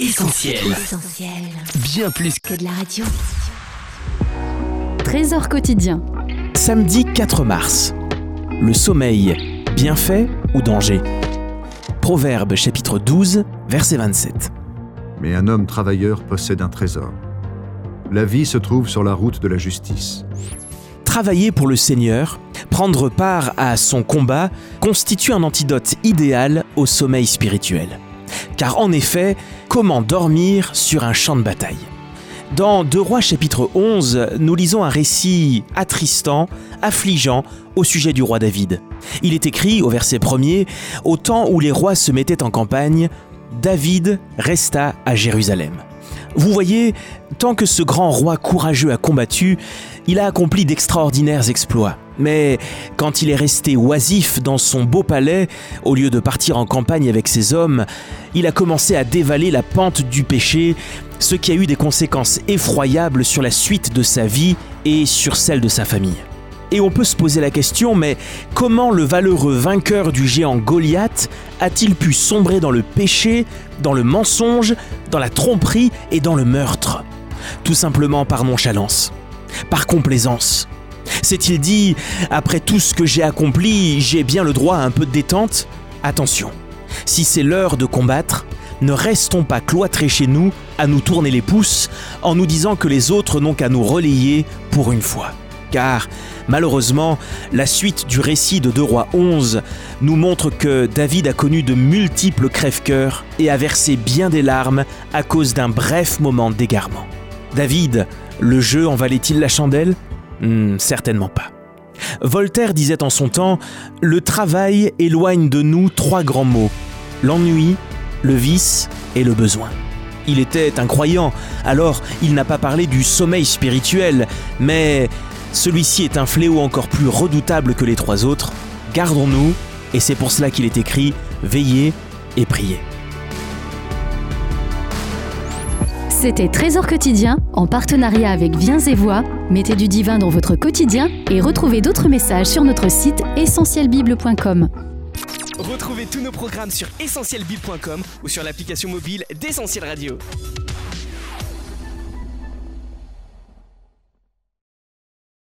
Essentiel. Bien plus que de la radio. Trésor quotidien. Samedi 4 mars. Le sommeil, bienfait ou danger? Proverbe chapitre 12, verset 27. Mais un homme travailleur possède un trésor. La vie se trouve sur la route de la justice. Travailler pour le Seigneur, prendre part à son combat, constitue un antidote idéal au sommeil spirituel. Car en effet, comment dormir sur un champ de bataille? Dans Deux Rois chapitre 11, nous lisons un récit attristant, affligeant au sujet du roi David. Il est écrit au verset 1er Au temps où les rois se mettaient en campagne, David resta à Jérusalem. Vous voyez, tant que ce grand roi courageux a combattu, il a accompli d'extraordinaires exploits. Mais quand il est resté oisif dans son beau palais, au lieu de partir en campagne avec ses hommes, il a commencé à dévaler la pente du péché, ce qui a eu des conséquences effroyables sur la suite de sa vie et sur celle de sa famille. Et on peut se poser la question, mais comment le valeureux vainqueur du géant Goliath a-t-il pu sombrer dans le péché, dans le mensonge, dans la tromperie et dans le meurtre? Tout simplement par nonchalance, par complaisance. S'est-il dit, après tout ce que j'ai accompli, j'ai bien le droit à un peu de détente? Attention, si c'est l'heure de combattre, ne restons pas cloîtrés chez nous à nous tourner les pouces en nous disant que les autres n'ont qu'à nous relayer pour une fois car malheureusement, la suite du récit de 2 Rois 11 nous montre que David a connu de multiples crève-cœurs et a versé bien des larmes à cause d'un bref moment d'égarement. David, le jeu en valait-il la chandelle? Hmm, Certainement pas. Voltaire disait en son temps Le travail éloigne de nous trois grands mots l'ennui, le vice et le besoin. Il était un croyant, alors il n'a pas parlé du sommeil spirituel, mais celui-ci est un fléau encore plus redoutable que les trois autres. Gardons-nous, et c'est pour cela qu'il est écrit Veillez et priez. C'était Trésor quotidien en partenariat avec Viens et Voix. Mettez du divin dans votre quotidien et retrouvez d'autres messages sur notre site essentielbible.com. Retrouvez tous nos programmes sur essentielbible.com ou sur l'application mobile d'Essentiel Radio.